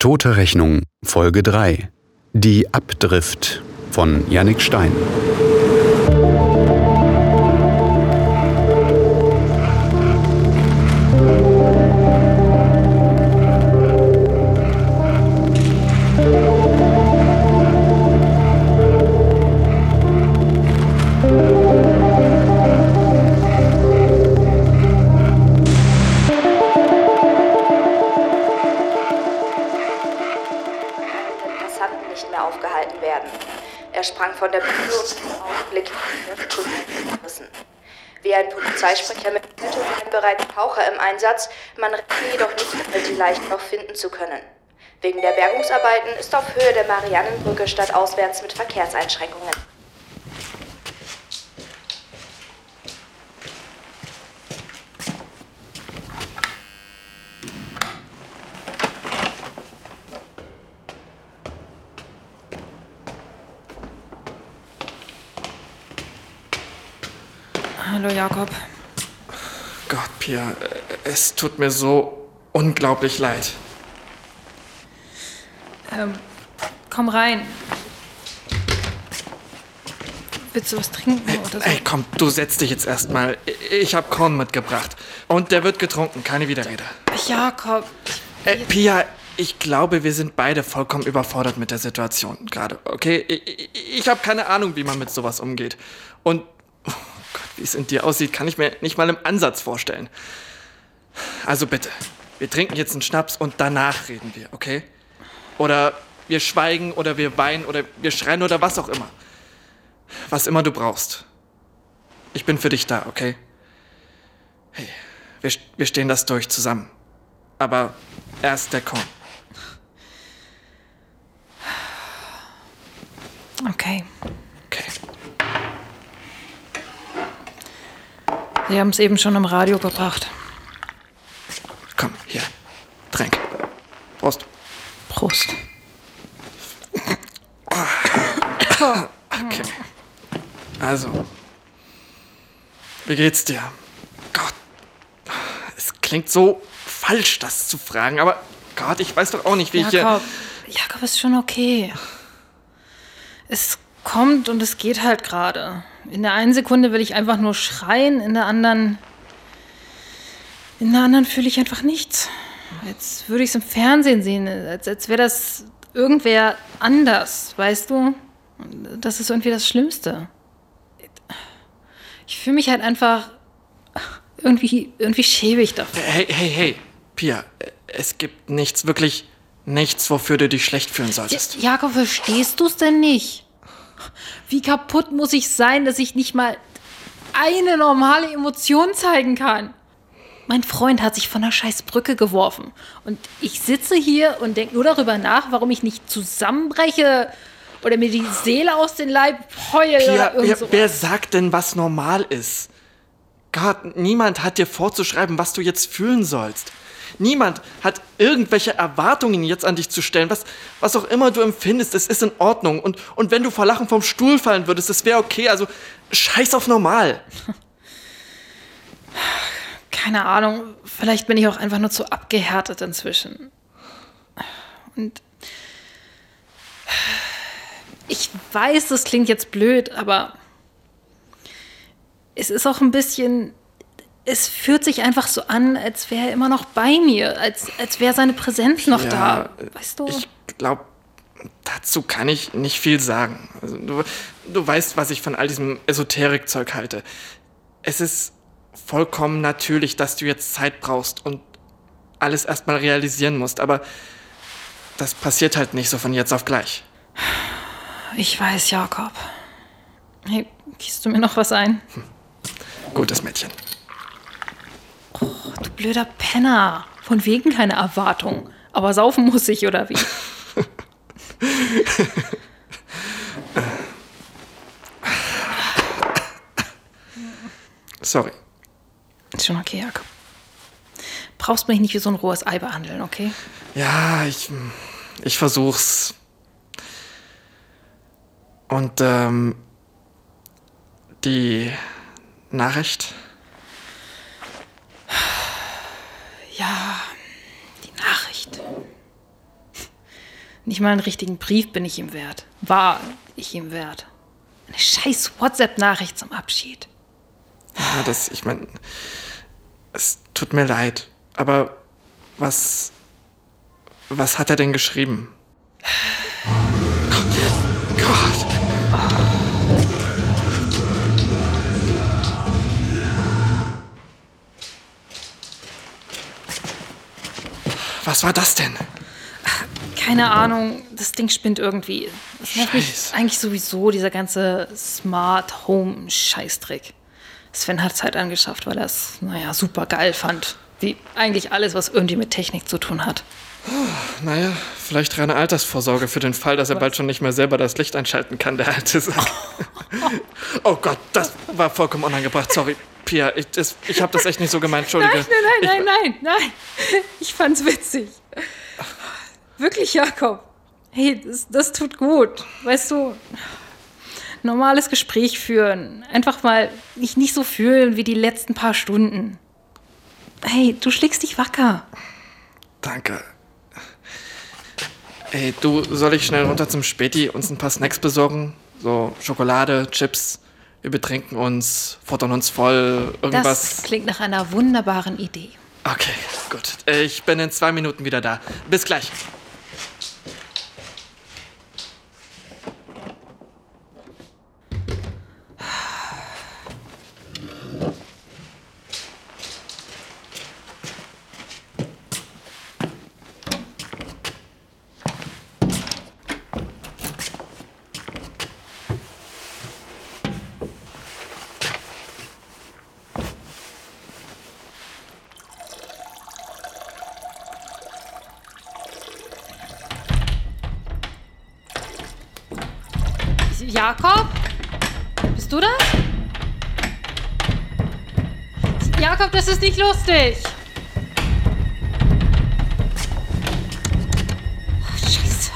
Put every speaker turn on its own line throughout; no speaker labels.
Tote Rechnung Folge 3 Die Abdrift von Yannick Stein
von der Bühne und Augenblick müssen. Wie ein Polizeisprecher mitteilte, seien bereits Taucher im Einsatz, man rechne jedoch nicht damit, die Leichen noch finden zu können. Wegen der Bergungsarbeiten ist auf Höhe der Mariannenbrücke stadtauswärts mit Verkehrseinschränkungen.
Hallo Jakob.
Gott, Pia, es tut mir so unglaublich leid.
Ähm, komm rein. Willst du was trinken oder so?
Ey, komm, du setz dich jetzt erstmal. Ich hab Korn mitgebracht. Und der wird getrunken, keine Widerrede.
Jakob.
Ey, Pia, ich glaube, wir sind beide vollkommen überfordert mit der Situation gerade, okay? Ich, ich, habe keine Ahnung, wie man mit sowas umgeht. Und, wie es in dir aussieht, kann ich mir nicht mal im Ansatz vorstellen. Also bitte, wir trinken jetzt einen Schnaps und danach reden wir, okay? Oder wir schweigen oder wir weinen oder wir schreien oder was auch immer. Was immer du brauchst. Ich bin für dich da, okay? Hey, wir, wir stehen das durch zusammen. Aber erst der Korn.
Okay. Sie haben es eben schon im Radio gebracht.
Komm, hier. Tränk. Prost.
Prost.
Okay. Also. Wie geht's dir? Gott. Es klingt so falsch, das zu fragen, aber Gott, ich weiß doch auch nicht, wie ich hier.
Jakob. Jakob ist schon okay. Es kommt und es geht halt gerade. In der einen Sekunde will ich einfach nur schreien, in der anderen. In der anderen fühle ich einfach nichts. Als würde ich es im Fernsehen sehen, als, als wäre das irgendwer anders, weißt du? Das ist irgendwie das Schlimmste. Ich fühle mich halt einfach irgendwie, irgendwie schäbig dafür.
Hey, hey, hey. Pia, es gibt nichts, wirklich nichts, wofür du dich schlecht fühlen solltest.
Ja, Jakob, verstehst du es denn nicht? Wie kaputt muss ich sein, dass ich nicht mal eine normale Emotion zeigen kann? Mein Freund hat sich von der scheiß Brücke geworfen. Und ich sitze hier und denke nur darüber nach, warum ich nicht zusammenbreche oder mir die Seele aus dem Leib heule
Pia,
oder irgend
wer, wer sagt denn, was normal ist? Gott, niemand hat dir vorzuschreiben, was du jetzt fühlen sollst. Niemand hat irgendwelche Erwartungen jetzt an dich zu stellen. Was, was auch immer du empfindest, es ist in Ordnung. Und, und wenn du vor Lachen vom Stuhl fallen würdest, das wäre okay. Also scheiß auf normal.
Keine Ahnung, vielleicht bin ich auch einfach nur zu abgehärtet inzwischen. Und ich weiß, das klingt jetzt blöd, aber es ist auch ein bisschen, es fühlt sich einfach so an, als wäre er immer noch bei mir, als, als wäre seine Präsenz noch da. Weißt du?
Ich glaube, dazu kann ich nicht viel sagen. Also, du, du weißt, was ich von all diesem Esoterik-Zeug halte. Es ist vollkommen natürlich, dass du jetzt Zeit brauchst und alles erstmal realisieren musst, aber das passiert halt nicht so von jetzt auf gleich.
ich weiß, Jakob. Hey, gießt du mir noch was ein?
Gutes Mädchen.
Blöder Penner. Von wegen keine Erwartung. Aber saufen muss ich, oder wie?
Sorry.
Ist schon okay, Jakob. Brauchst mich nicht wie so ein rohes Ei behandeln, okay?
Ja, ich, ich versuch's. Und ähm, die Nachricht?
Ja, die Nachricht. Nicht mal einen richtigen Brief bin ich ihm wert. War ich ihm wert. Eine scheiß WhatsApp-Nachricht zum Abschied.
Ja, das, ich meine, es tut mir leid, aber was, was hat er denn geschrieben? Was war das denn?
Keine Ahnung, das Ding spinnt irgendwie. Das nervt mich
Scheiße.
eigentlich sowieso, dieser ganze Smart Home Scheißdreck. Sven hat es halt angeschafft, weil er es, naja, super geil fand. Wie eigentlich alles, was irgendwie mit Technik zu tun hat.
Naja, vielleicht reine Altersvorsorge für den Fall, dass er bald schon nicht mehr selber das Licht einschalten kann, der alte Sack. oh Gott, das war vollkommen unangebracht. Sorry, Pia, ich, das- ich habe das echt nicht so gemeint. Entschuldige.
Nein, nein, nein, nein, nein, nein. Ich fand's witzig. Wirklich, Jakob. Hey, das, das tut gut. Weißt du, normales Gespräch führen. Einfach mal nicht, nicht so fühlen wie die letzten paar Stunden. Hey, du schlägst dich wacker.
Danke. Ey, du, soll ich schnell runter zum Späti uns ein paar Snacks besorgen? So Schokolade, Chips. Wir betrinken uns, futtern uns voll, irgendwas.
Das klingt nach einer wunderbaren Idee.
Okay, gut. Ich bin in zwei Minuten wieder da. Bis gleich.
Jakob? Bist du das? Jakob, das ist nicht lustig. Oh, Scheiße.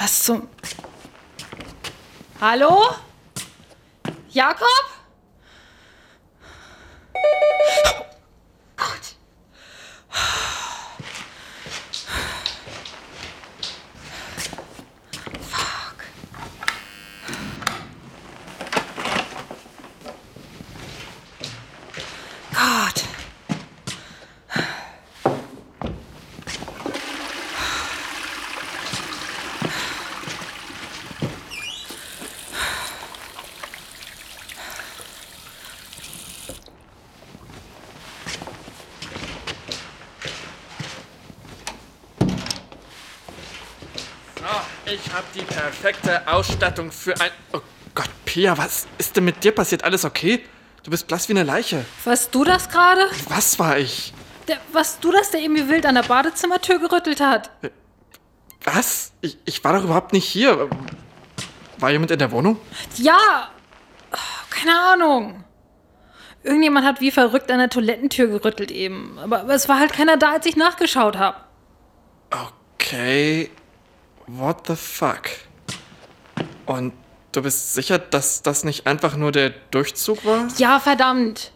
Was zum... Hallo? Jakob?
Ich habe die perfekte Ausstattung für ein. Oh Gott, Pia, was ist denn mit dir passiert? Alles okay? Du bist blass wie eine Leiche.
Warst du das gerade?
Was war ich?
Der, warst du das, der eben wie wild an der Badezimmertür gerüttelt hat?
Was? Ich, ich war doch überhaupt nicht hier. War jemand in der Wohnung?
Ja! Keine Ahnung. Irgendjemand hat wie verrückt an der Toilettentür gerüttelt eben. Aber, aber es war halt keiner da, als ich nachgeschaut habe.
Okay. What the fuck? Und du bist sicher, dass das nicht einfach nur der Durchzug war?
Ja, verdammt.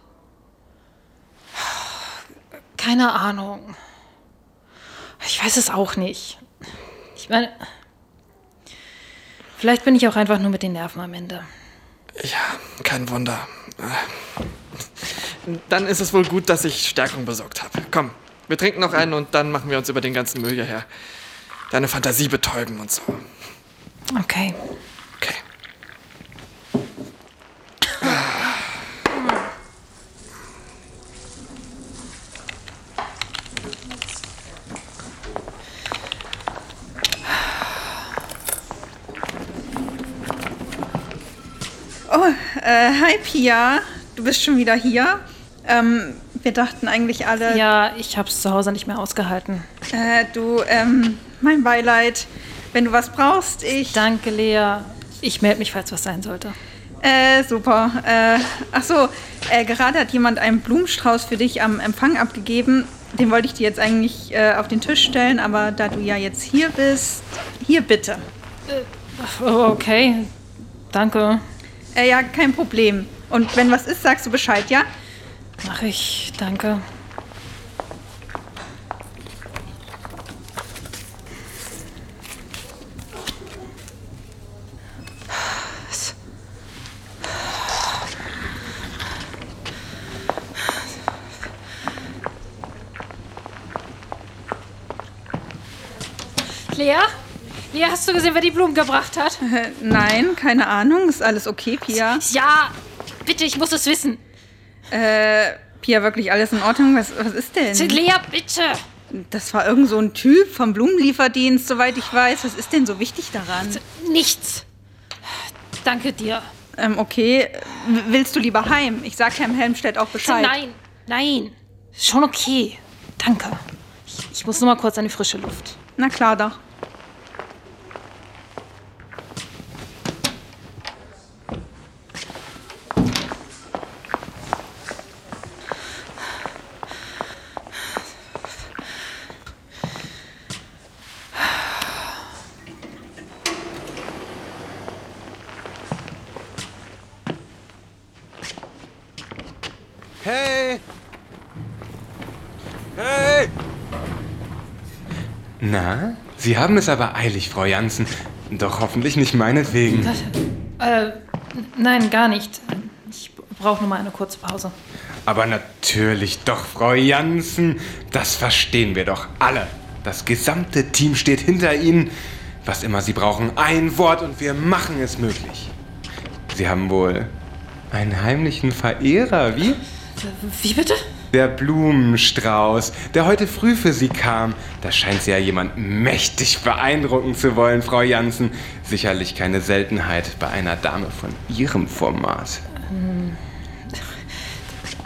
Keine Ahnung. Ich weiß es auch nicht. Ich meine, vielleicht bin ich auch einfach nur mit den Nerven am Ende.
Ja, kein Wunder. Dann ist es wohl gut, dass ich Stärkung besorgt habe. Komm, wir trinken noch einen und dann machen wir uns über den ganzen Müll hierher. Deine Fantasie betäuben und so.
Okay.
Okay.
Oh, äh, hi Pia. Du bist schon wieder hier. Ähm, wir dachten eigentlich alle,
Ja, ich hab's zu Hause nicht mehr ausgehalten.
äh, du, ähm, mein Beileid. Wenn du was brauchst, ich.
Danke, Lea. Ich melde mich, falls was sein sollte.
Äh, super. Äh, ach so, äh, gerade hat jemand einen Blumenstrauß für dich am Empfang abgegeben. Den wollte ich dir jetzt eigentlich äh, auf den Tisch stellen, aber da du ja jetzt hier bist, hier bitte.
Oh, okay. Danke.
Äh, ja, kein Problem. Und wenn was ist, sagst du Bescheid, ja?
Mach ich, danke. Lea? Lea, hast du gesehen, wer die Blumen gebracht hat?
Nein, keine Ahnung. Ist alles okay, Pia?
Ja, bitte, ich muss es wissen.
Äh, Pia, wirklich alles in Ordnung? Was, was ist denn?
Lea, bitte.
Das war irgend so ein Typ vom Blumenlieferdienst, soweit ich weiß. Was ist denn so wichtig daran?
Nichts. Danke dir.
Ähm, okay. Willst du lieber heim? Ich sag Herrn Helmstedt auch Bescheid.
Nein, nein. Schon okay. Danke. Ich, ich muss nur mal kurz an die frische Luft.
Na klar doch.
Hey! Hey! Na, Sie haben es aber eilig, Frau Jansen. Doch hoffentlich nicht meinetwegen.
Äh, nein, gar nicht. Ich brauche nur mal eine kurze Pause.
Aber natürlich doch, Frau Jansen. Das verstehen wir doch alle. Das gesamte Team steht hinter Ihnen. Was immer Sie brauchen, ein Wort und wir machen es möglich. Sie haben wohl einen heimlichen Verehrer, wie?
Wie bitte?
Der Blumenstrauß, der heute früh für Sie kam. Da scheint Sie ja jemand mächtig beeindrucken zu wollen, Frau Jansen. Sicherlich keine Seltenheit bei einer Dame von Ihrem Format.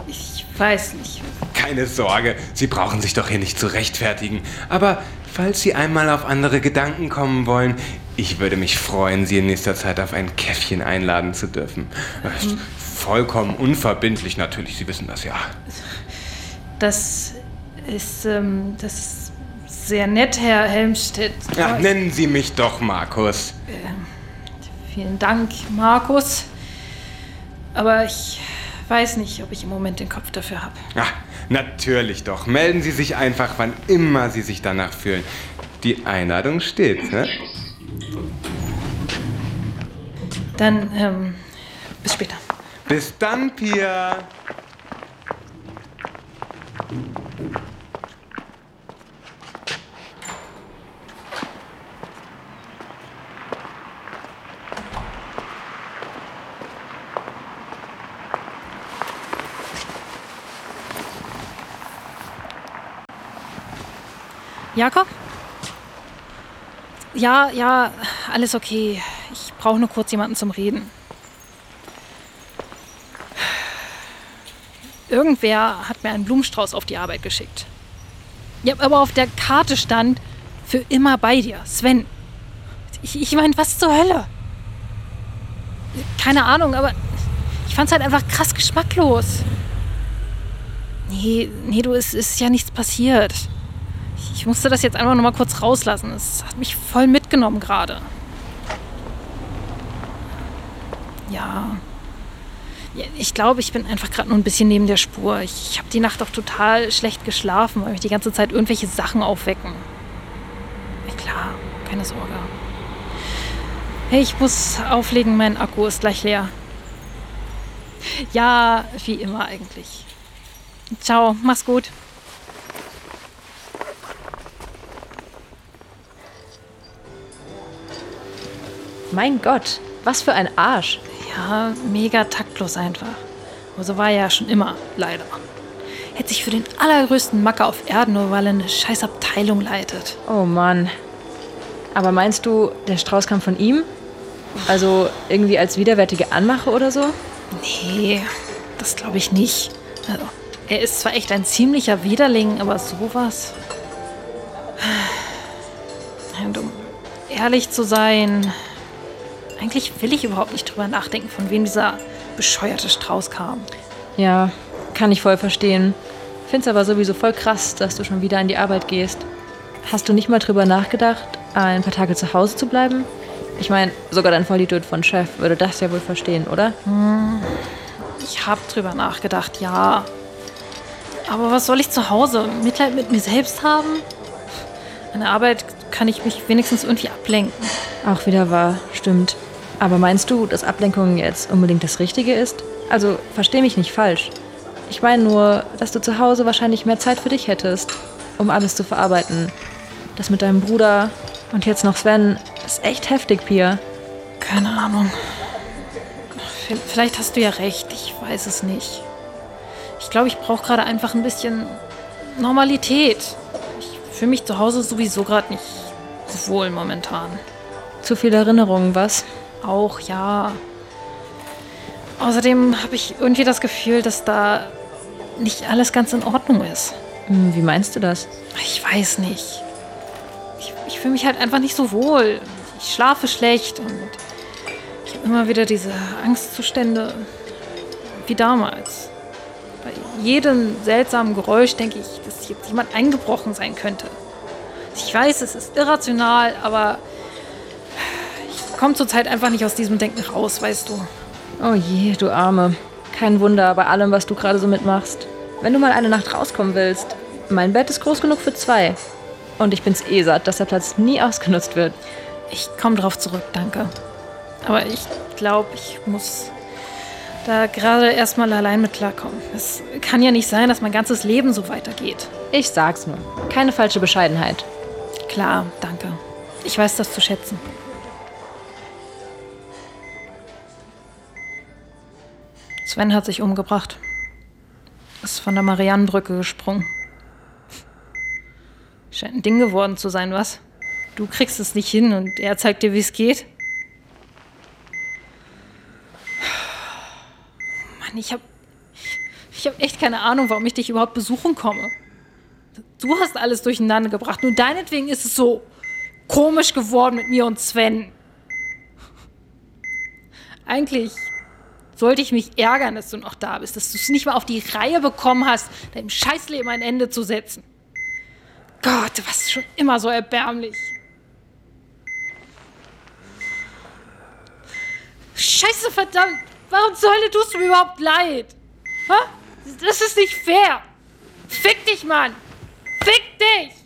Ich weiß nicht.
Keine Sorge, Sie brauchen sich doch hier nicht zu rechtfertigen. Aber falls Sie einmal auf andere Gedanken kommen wollen, ich würde mich freuen, Sie in nächster Zeit auf ein Käffchen einladen zu dürfen. Äh, Vollkommen unverbindlich natürlich, Sie wissen das ja.
Das ist, ähm, das ist sehr nett, Herr Helmstedt.
Ja, nennen Sie mich doch Markus.
Vielen Dank, Markus. Aber ich weiß nicht, ob ich im Moment den Kopf dafür habe.
Ja, natürlich doch. Melden Sie sich einfach, wann immer Sie sich danach fühlen. Die Einladung steht, ne?
Dann, ähm, bis später.
Bis dann, Pia.
Jakob? Ja, ja, alles okay. Ich brauche nur kurz jemanden zum Reden. Irgendwer hat mir einen Blumenstrauß auf die Arbeit geschickt. Ja, aber auf der Karte stand für immer bei dir, Sven. Ich, ich meine, was zur Hölle? Keine Ahnung, aber ich fand's halt einfach krass geschmacklos. Nee, nee, du, es ist ja nichts passiert. Ich, musste das jetzt einfach noch mal kurz rauslassen. Es hat mich voll mitgenommen gerade. Ja. Ich glaube, ich bin einfach gerade nur ein bisschen neben der Spur. Ich, ich habe die Nacht auch total schlecht geschlafen, weil mich die ganze Zeit irgendwelche Sachen aufwecken. Ja, klar, keine Sorge. Hey, ich muss auflegen, mein Akku ist gleich leer. Ja, wie immer eigentlich. Ciao, mach's gut.
Mein Gott, was für ein Arsch.
Ja, mega taktlos einfach. Aber so war er ja schon immer, leider. Hätte sich für den allergrößten Macker auf Erden, nur weil er eine scheiß Abteilung leitet.
Oh Mann. Aber meinst du, der Strauß kam von ihm? Also irgendwie als widerwärtige Anmache oder so?
Nee, das glaube ich nicht. Also, er ist zwar echt ein ziemlicher Widerling, aber sowas. Und um ehrlich zu sein, eigentlich will ich überhaupt nicht drüber nachdenken, von wem dieser bescheuerte Strauß kam.
Ja, kann ich voll verstehen. Find's aber sowieso voll krass, dass du schon wieder an die Arbeit gehst. Hast du nicht mal drüber nachgedacht, ein paar Tage zu Hause zu bleiben? Ich meine, sogar dein Vollidiot von Chef würde das ja wohl verstehen, oder?
Ich habe drüber nachgedacht, ja. Aber was soll ich zu Hause? Mitleid mit mir selbst haben? An der Arbeit kann ich mich wenigstens irgendwie ablenken.
Auch wieder wahr, stimmt. Aber meinst du, dass Ablenkung jetzt unbedingt das Richtige ist? Also, versteh mich nicht falsch. Ich meine nur, dass du zu Hause wahrscheinlich mehr Zeit für dich hättest, um alles zu verarbeiten. Das mit deinem Bruder, Und jetzt noch Sven. Ist echt heftig, Pia.
Keine Ahnung. Vielleicht hast du ja recht, ich weiß es nicht. Ich glaube, ich brauche gerade einfach ein bisschen Normalität. Ich fühle mich zu Hause sowieso gerade nicht wohl momentan.
Zu viele Erinnerungen, was?
Auch ja. Außerdem habe ich irgendwie das Gefühl, dass da nicht alles ganz in Ordnung ist.
Hm, Wie meinst du das?
Ich weiß nicht. Ich, ich fühle mich halt einfach nicht so wohl. Ich schlafe schlecht und ich habe immer wieder diese Angstzustände wie damals. Bei jedem seltsamen Geräusch denke ich, dass jetzt jemand eingebrochen sein könnte. Ich weiß, es ist irrational, aber komme zurzeit einfach nicht aus diesem Denken raus, weißt du.
Oh je, du Arme. Kein Wunder bei allem, was du gerade so mitmachst. Wenn du mal eine Nacht rauskommen willst, mein Bett ist groß genug für zwei. Und ich bin's eh satt, dass der Platz nie ausgenutzt wird.
Ich komme drauf zurück, danke. Aber ich glaube, ich muss da gerade erstmal allein mit klarkommen. Es kann ja nicht sein, dass mein ganzes Leben so weitergeht.
Ich sag's nur. Keine falsche Bescheidenheit.
Klar, danke. Ich weiß das zu schätzen. Sven hat sich umgebracht. Ist von der Mariannenbrücke gesprungen. Scheint ein Ding geworden zu sein, was? Du kriegst es nicht hin und er zeigt dir, wie es geht. Mann, ich hab. Ich hab echt keine Ahnung, warum ich dich überhaupt besuchen komme. Du hast alles durcheinander gebracht. Nur deinetwegen ist es so komisch geworden mit mir und Sven. Eigentlich sollte ich mich ärgern, dass du noch da bist, dass du es nicht mal auf die Reihe bekommen hast, deinem Scheißleben ein Ende zu setzen. Gott, du warst schon immer so erbärmlich. Scheiße, verdammt! Warum zur Hölle tust du mir überhaupt leid? Ha? Das ist nicht fair! Fick dich, Mann! Fick dich!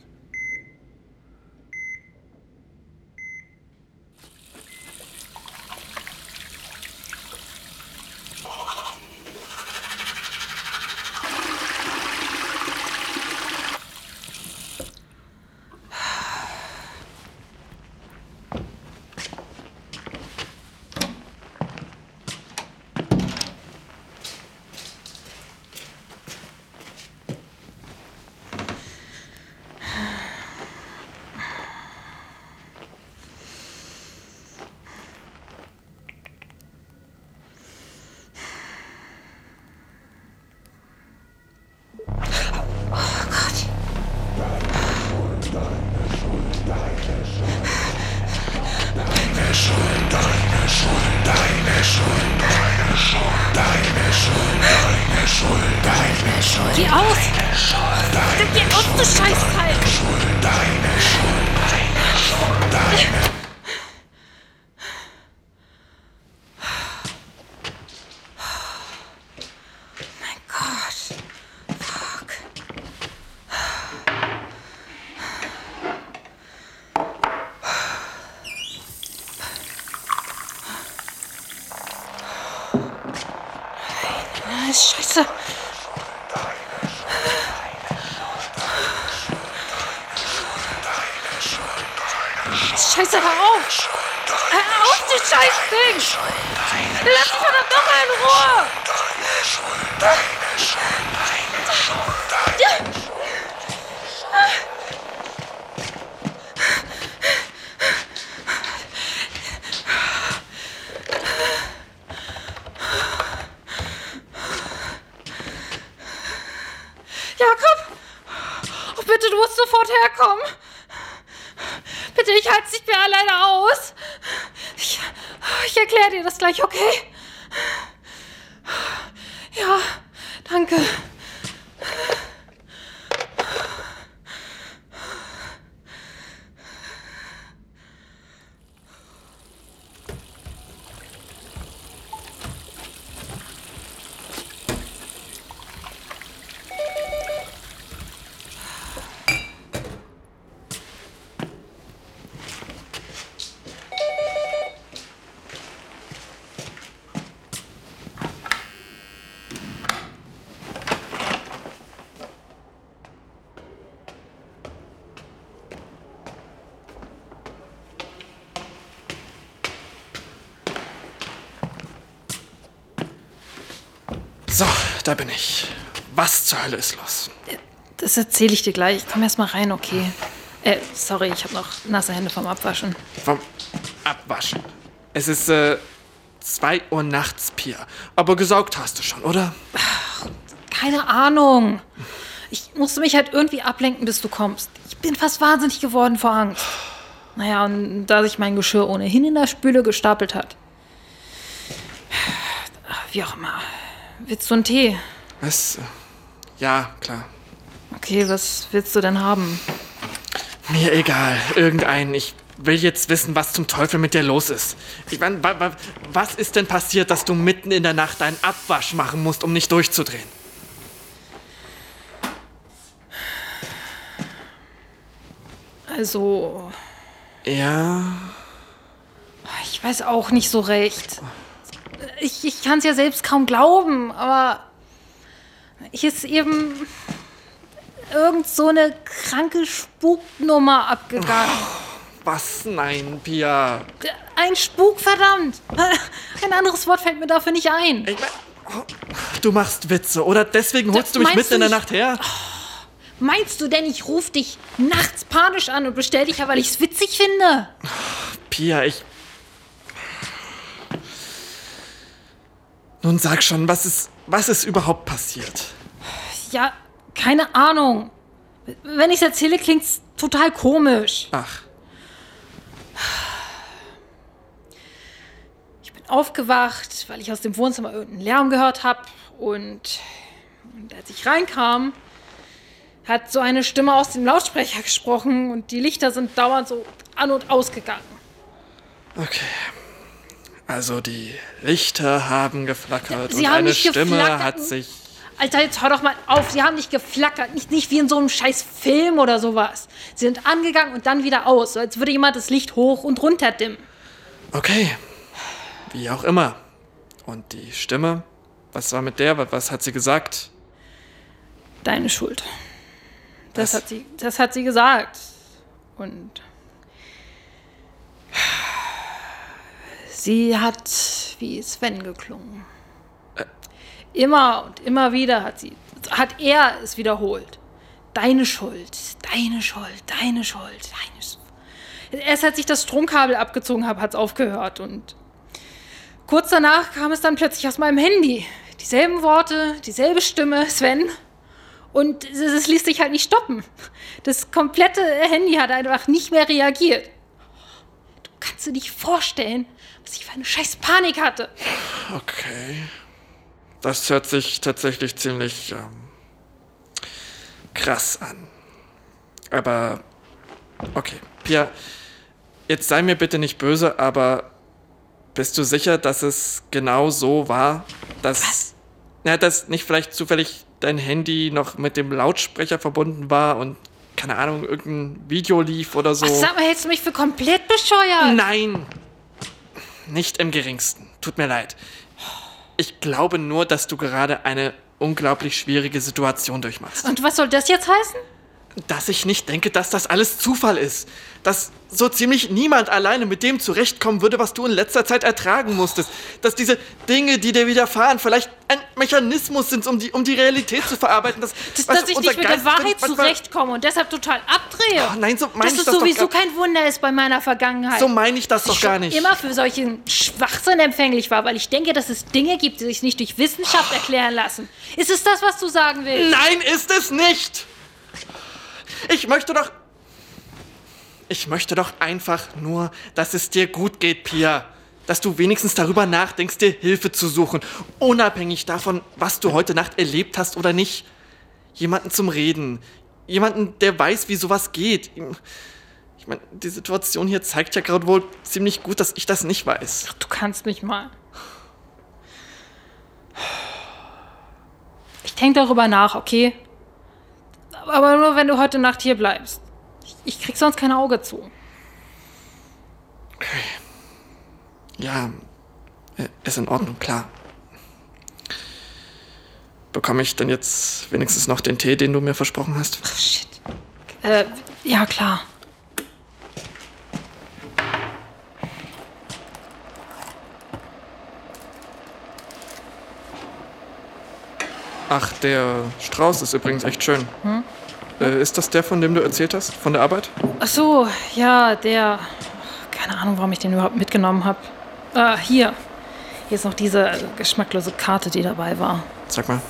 Danke.
Da bin ich. Was zur Hölle ist los?
Das erzähle ich dir gleich. Komm erst mal rein, okay? Äh, sorry, ich habe noch nasse Hände vom Abwaschen.
Vom Abwaschen. Es ist, äh, 2 Uhr nachts, Pia. Aber gesaugt hast du schon, oder?
Keine Ahnung. Ich musste mich halt irgendwie ablenken, bis du kommst. Ich bin fast wahnsinnig geworden vor Angst. Naja, und da sich mein Geschirr ohnehin in der Spüle gestapelt hat. Wie auch immer. Willst du einen Tee?
Was? Ja, klar.
Okay, was willst du denn haben?
Mir egal. Irgendeinen. Ich will jetzt wissen, was zum Teufel mit dir los ist. Ich meine, wa wa was ist denn passiert, dass du mitten in der Nacht einen Abwasch machen musst, um nicht durchzudrehen?
Also,
Ja.
ich weiß auch nicht so recht. Ich, ich kann es ja selbst kaum glauben, aber hier ist eben irgend so eine kranke Spuknummer abgegangen.
Was? Nein, Pia.
Ein Spuk, verdammt! Ein anderes Wort fällt mir dafür nicht ein.
Ich mein, oh, du machst Witze, oder? Deswegen holst du mich mitten in der Nacht her?
Meinst du denn, ich rufe dich nachts panisch an und bestell dich ja, weil ich es witzig finde?
Pia, ich. Nun sag schon, was ist, was ist überhaupt passiert?
Ja, keine Ahnung. Wenn ich es erzähle, klingt's total komisch.
Ach,
Ich bin aufgewacht, weil ich aus dem Wohnzimmer irgendeinen Lärm gehört habe. Und, und als ich reinkam, hat so eine Stimme aus dem Lautsprecher gesprochen und die Lichter sind dauernd so an und ausgegangen.
okay. Also die Lichter haben geflackert
Sie
und
haben
eine Stimme
geflackert.
hat sich.
Alter, jetzt hör doch mal auf. Sie haben nicht geflackert. Nicht, nicht wie in so einem scheiß Film oder sowas. Sie sind angegangen und dann wieder aus. So als würde jemand das Licht hoch und runter dimmen.
Okay. Wie auch immer. Und die Stimme? Was war mit der? Was- hat sie gesagt?
Deine Schuld. Das hat sie, das hat sie gesagt. Und sie hat wie Sven geklungen. Immer und immer wieder hat sie, hat er es wiederholt. Deine Schuld, deine Schuld, deine Schuld, deine Schuld. Erst als ich das Stromkabel abgezogen habe, hat es aufgehört. Und kurz danach kam es dann plötzlich aus meinem Handy. Dieselben Worte, dieselbe Stimme, Sven. Und es, es ließ sich halt nicht stoppen. Das komplette Handy hat einfach nicht mehr reagiert. Du kannst dir nicht vorstellen, was ich für eine scheiß Panik hatte.
Okay. Das hört sich tatsächlich ziemlich ähm, krass an. Aber okay, Pia, jetzt sei mir bitte nicht böse, aber bist du sicher, dass es genau so war, dass
Was?
ja, dass nicht vielleicht zufällig dein Handy noch mit dem Lautsprecher verbunden war und keine Ahnung irgendein Video lief oder so?
Ach, sag mal, hältst du mich für komplett bescheuert?
Nein! Nicht im geringsten. Tut mir leid. Ich glaube nur, dass du gerade eine unglaublich schwierige Situation durchmachst.
Und was soll das jetzt heißen?
Dass ich nicht denke, dass das alles Zufall ist. Dass so ziemlich niemand alleine mit dem zurechtkommen würde, was du in letzter Zeit ertragen musstest. Dass diese Dinge, die dir widerfahren, vielleicht ein Mechanismus sind, um die, um die Realität zu verarbeiten. Dass,
Dass,
was
dass ich nicht mit der Wahrheit zurechtkomme und deshalb total abdrehe.
Oh, nein, so meine
dass
ich
es
das doch
sowieso
gar-
kein Wunder ist bei meiner Vergangenheit.
So meine ich das
dass
doch
ich
gar nicht.
immer für solchen Schwachsinn empfänglich war, weil ich denke, dass es Dinge gibt, die sich nicht durch Wissenschaft erklären lassen. Ist es das, was du sagen willst?
Nein, ist es nicht! Ich möchte doch. Ich möchte doch einfach nur, dass es dir gut geht, Pia. Dass du wenigstens darüber nachdenkst, dir Hilfe zu suchen. Unabhängig davon, was du heute Nacht erlebt hast oder nicht. Jemanden zum Reden. Jemanden, der weiß, wie sowas geht. Ich meine, die Situation hier zeigt ja gerade wohl ziemlich gut, dass ich das nicht weiß.
Du kannst mich mal. Ich denke darüber nach, okay? Aber nur, wenn du heute Nacht hier bleibst. Ich, ich krieg sonst kein Auge zu.
Ja, äh, ist in Ordnung, klar. Bekomme ich denn jetzt wenigstens noch den Tee, den du mir versprochen hast?
Ach, shit. Äh, ja, klar.
Ach, der Strauß ist übrigens echt schön. Äh, ist das der, von dem du erzählt hast? Von der Arbeit?
Ach so, ja, der. Keine Ahnung, warum ich den überhaupt mitgenommen habe. Ah, hier. Hier ist noch diese geschmacklose Karte, die dabei war.
Sag mal.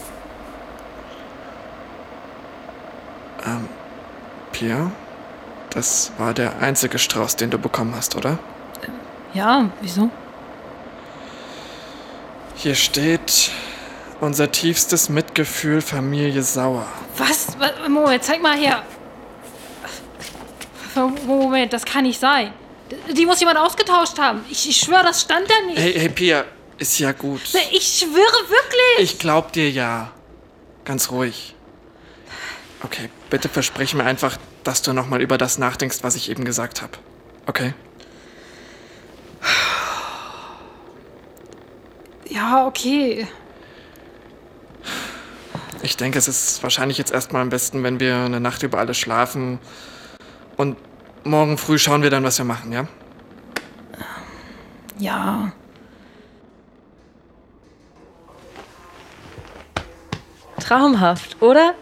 Ähm, Pia, das war der einzige Strauß, den du bekommen hast, oder?
Ja, wieso?
Hier steht unser tiefstes Mitgefühl, Familie Sauer.
Was? Moment, zeig mal her. Moment, das kann nicht sein. Die muss jemand ausgetauscht haben. Ich, ich schwöre, das stand da nicht.
Hey, hey, Pia, ist ja gut.
Ich schwöre wirklich.
Ich glaub dir ja. Ganz ruhig. Okay, bitte versprich mir einfach, dass du nochmal über das nachdenkst, was ich eben gesagt habe. Okay?
Ja, okay.
Ich denke, es ist wahrscheinlich jetzt erstmal am besten, wenn wir eine Nacht über alles schlafen. Und morgen früh schauen wir dann, was wir machen, ja?
Ja.
Traumhaft, oder?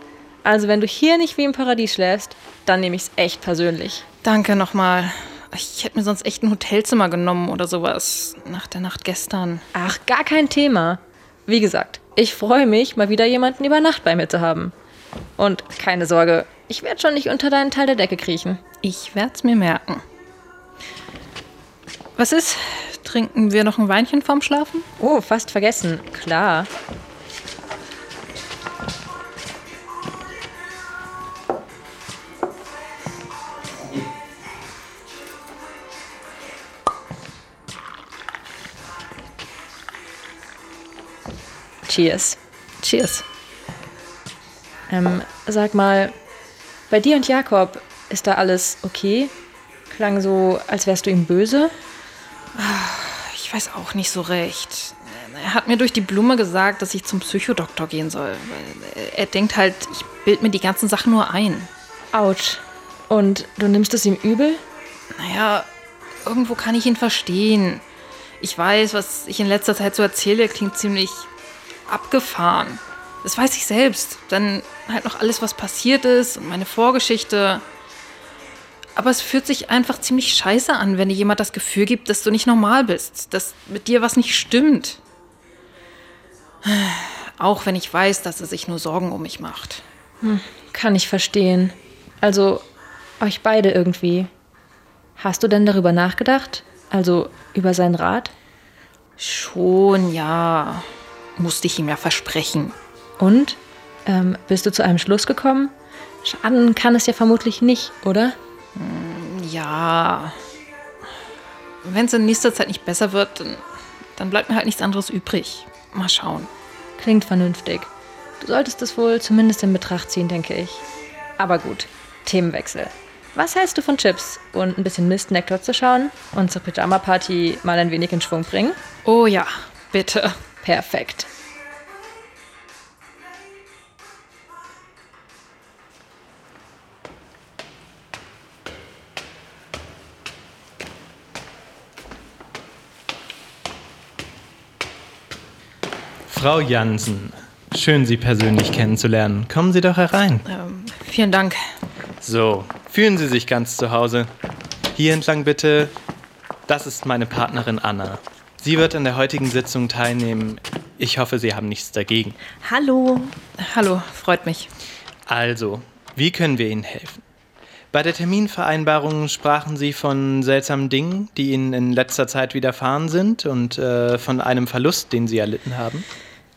Also wenn du hier nicht wie im Paradies schläfst, dann nehme ich es echt persönlich.
Danke nochmal. Ich hätte mir sonst echt ein Hotelzimmer genommen oder sowas. Nach der Nacht gestern.
Ach, gar kein Thema. Wie gesagt, ich freue mich, mal wieder jemanden über Nacht bei mir zu haben. Und keine Sorge, ich werde schon nicht unter deinen Teil der Decke kriechen.
Ich werd's mir merken. Was ist? Trinken wir noch ein Weinchen vorm Schlafen?
Oh, fast vergessen. Klar. Cheers.
Cheers.
Ähm, sag mal, bei dir und Jakob ist da alles okay? Klang so, als wärst du ihm böse.
Ich weiß auch nicht so recht. Er hat mir durch die Blume gesagt, dass ich zum Psychodoktor gehen soll. Er denkt halt, ich bild mir die ganzen Sachen nur ein.
Autsch. Und du nimmst es ihm übel?
Naja, irgendwo kann ich ihn verstehen. Ich weiß, was ich in letzter Zeit so erzähle, klingt ziemlich abgefahren. Das weiß ich selbst. Dann halt noch alles, was passiert ist und meine Vorgeschichte. Aber es fühlt sich einfach ziemlich scheiße an, wenn dir jemand das Gefühl gibt, dass du nicht normal bist, dass mit dir was nicht stimmt. Auch wenn ich weiß, dass er sich nur Sorgen um mich macht.
Kann ich verstehen. Also, euch beide irgendwie. Hast du denn darüber nachgedacht? Also, über seinen Rat?
Schon, ja. Musste ich ihm ja versprechen.
Und? Ähm, bist du zu einem Schluss gekommen? Schaden kann es ja vermutlich nicht, oder?
Ja. Wenn es in nächster Zeit nicht besser wird, dann, dann bleibt mir halt nichts anderes übrig. Mal schauen.
Klingt vernünftig. Du solltest es wohl zumindest in Betracht ziehen, denke ich. Aber gut, Themenwechsel. Was hältst du von Chips und ein bisschen Mistnektar zu schauen? Unsere Pyjama-Party mal ein wenig in Schwung bringen?
Oh ja, bitte.
Perfekt.
Frau Jansen, schön Sie persönlich kennenzulernen. Kommen Sie doch herein.
Ähm, vielen Dank.
So, fühlen Sie sich ganz zu Hause. Hier entlang bitte. Das ist meine Partnerin Anna. Sie wird an der heutigen Sitzung teilnehmen. Ich hoffe, Sie haben nichts dagegen.
Hallo.
Hallo, freut mich.
Also, wie können wir Ihnen helfen? Bei der Terminvereinbarung sprachen Sie von seltsamen Dingen, die Ihnen in letzter Zeit widerfahren sind und äh, von einem Verlust, den Sie erlitten haben.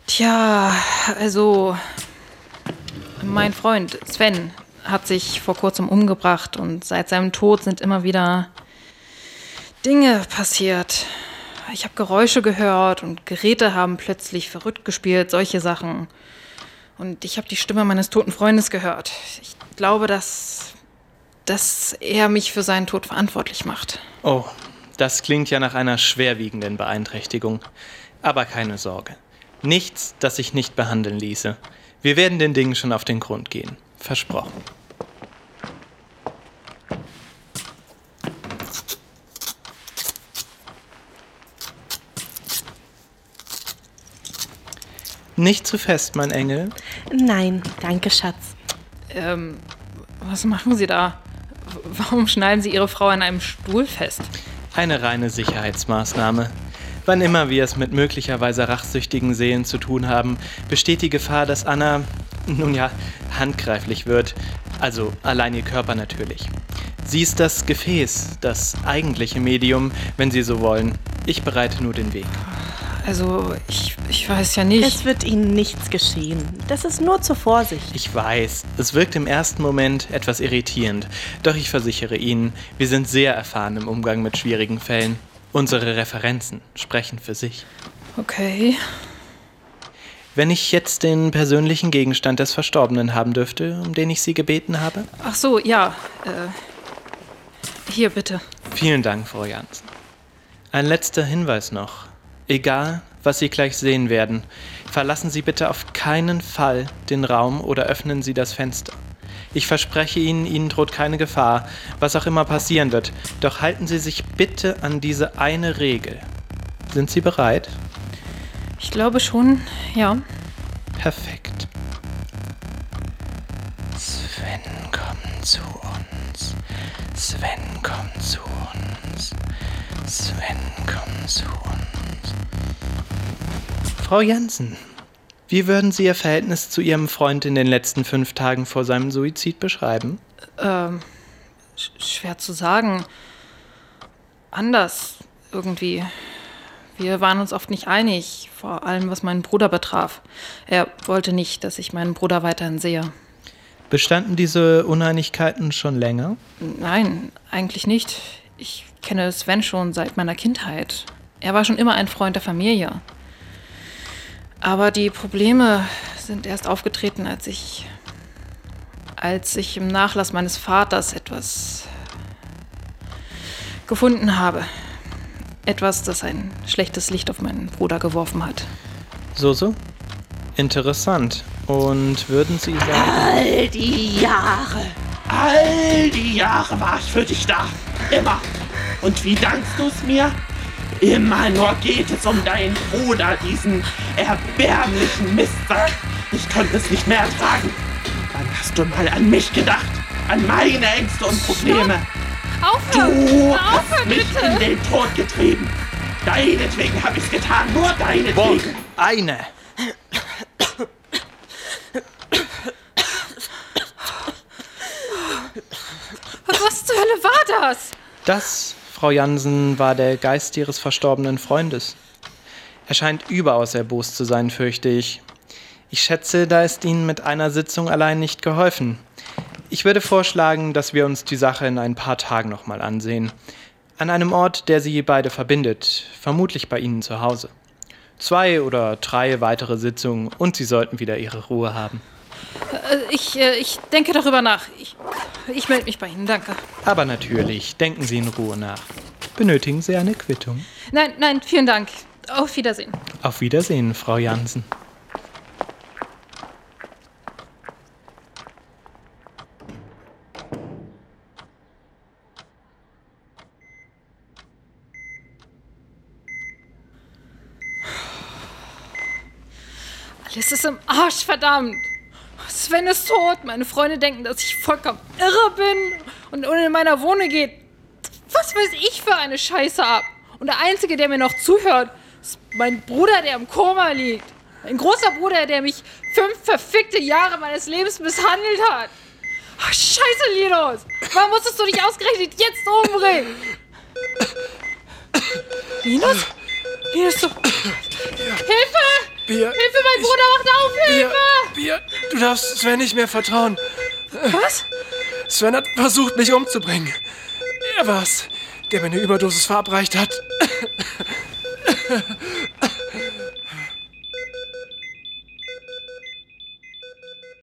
Tja, also mein Freund Sven hat sich vor kurzem umgebracht und seit seinem Tod sind immer wieder Dinge passiert. Ich habe Geräusche gehört und Geräte haben plötzlich verrückt gespielt, solche Sachen. Und ich habe die Stimme meines toten Freundes gehört. Ich glaube, dass, dass er mich für seinen Tod verantwortlich macht.
Oh, das klingt ja nach einer schwerwiegenden Beeinträchtigung. Aber keine Sorge. Nichts, das sich nicht behandeln ließe. Wir werden den Dingen schon auf den Grund gehen. Versprochen. Nicht zu fest, mein Engel.
Nein, danke, Schatz.
Ähm, was machen Sie da? Warum schneiden Sie Ihre Frau an einem Stuhl fest?
Eine reine Sicherheitsmaßnahme. Wann immer wir es mit möglicherweise rachsüchtigen Seelen zu tun haben, besteht die Gefahr, dass Anna, nun ja, handgreiflich wird. Also allein ihr Körper natürlich. Sie ist das Gefäß, das eigentliche Medium, wenn Sie so wollen. Ich bereite nur den Weg.
Also, ich, ich weiß ja nicht.
Es wird Ihnen nichts geschehen. Das ist nur zur Vorsicht.
Ich weiß, es wirkt im ersten Moment etwas irritierend, doch ich versichere Ihnen, wir sind sehr erfahren im Umgang mit schwierigen Fällen. Unsere Referenzen sprechen für sich.
Okay.
Wenn ich jetzt den persönlichen Gegenstand des Verstorbenen haben dürfte, um den ich Sie gebeten habe?
Ach so, ja. Äh, hier bitte.
Vielen Dank, Frau Jansen. Ein letzter Hinweis noch. Egal, was Sie gleich sehen werden, verlassen Sie bitte auf keinen Fall den Raum oder öffnen Sie das Fenster. Ich verspreche Ihnen, Ihnen droht keine Gefahr, was auch immer passieren wird. Doch halten Sie sich bitte an diese eine Regel. Sind Sie bereit?
Ich glaube schon, ja.
Perfekt. Sven kommt zu uns. Sven kommt zu uns. Sven kommt zu uns. Frau Jansen, wie würden Sie Ihr Verhältnis zu Ihrem Freund in den letzten fünf Tagen vor seinem Suizid beschreiben?
Ähm, sch schwer zu sagen. Anders irgendwie. Wir waren uns oft nicht einig, vor allem was meinen Bruder betraf. Er wollte nicht, dass ich meinen Bruder weiterhin sehe.
Bestanden diese Uneinigkeiten schon länger?
Nein, eigentlich nicht. Ich kenne Sven schon seit meiner Kindheit. Er war schon immer ein Freund der Familie. Aber die Probleme sind erst aufgetreten, als ich als ich im Nachlass meines Vaters etwas gefunden habe. Etwas, das ein schlechtes Licht auf meinen Bruder geworfen hat.
So, so. Interessant. Und würden Sie sagen.
All die Jahre, all die Jahre war ich für dich da. Immer. Und wie dankst du es mir? Immer nur geht es um deinen Bruder, diesen erbärmlichen Mistsack. Ich konnte es nicht mehr ertragen. Wann hast du mal an mich gedacht? An meine Ängste und Probleme?
Aufhören!
Du
Aufhören,
hast mich
bitte!
in den Tod getrieben. Deinetwegen habe ich es getan, nur deinetwegen.
Eine.
Was zur Hölle war das?
Das, Frau Jansen, war der Geist Ihres verstorbenen Freundes. Er scheint überaus erbost zu sein, fürchte ich. Ich schätze, da ist Ihnen mit einer Sitzung allein nicht geholfen. Ich würde vorschlagen, dass wir uns die Sache in ein paar Tagen nochmal ansehen. An einem Ort, der Sie beide verbindet, vermutlich bei Ihnen zu Hause. Zwei oder drei weitere Sitzungen und Sie sollten wieder Ihre Ruhe haben.
Äh, Ich, äh, ich denke darüber nach. Ich, ich melde mich bei Ihnen, danke.
Aber natürlich, denken Sie in Ruhe nach. Benötigen Sie eine Quittung?
Nein, nein, vielen Dank. Auf Wiedersehen.
Auf Wiedersehen, Frau Jansen.
Alles ist im Arsch, verdammt. Sven ist tot. Meine Freunde denken, dass ich vollkommen irre bin und in meiner Wohnung geht. Was weiß ich für eine Scheiße ab. Und der Einzige, der mir noch zuhört, ist mein Bruder, der im Koma liegt. Ein großer Bruder, der mich fünf verfickte Jahre meines Lebens misshandelt hat. Ach, scheiße, Linus. Warum musstest du dich ausgerechnet jetzt umbringen? Linus? Linus, du... Hilfe!
Bier.
Hilfe, mein Bruder wacht auf! Hilfe!
Bier, du darfst Sven nicht mehr vertrauen.
Was?
Sven hat versucht, mich umzubringen. Er war's, der mir eine Überdosis verabreicht hat.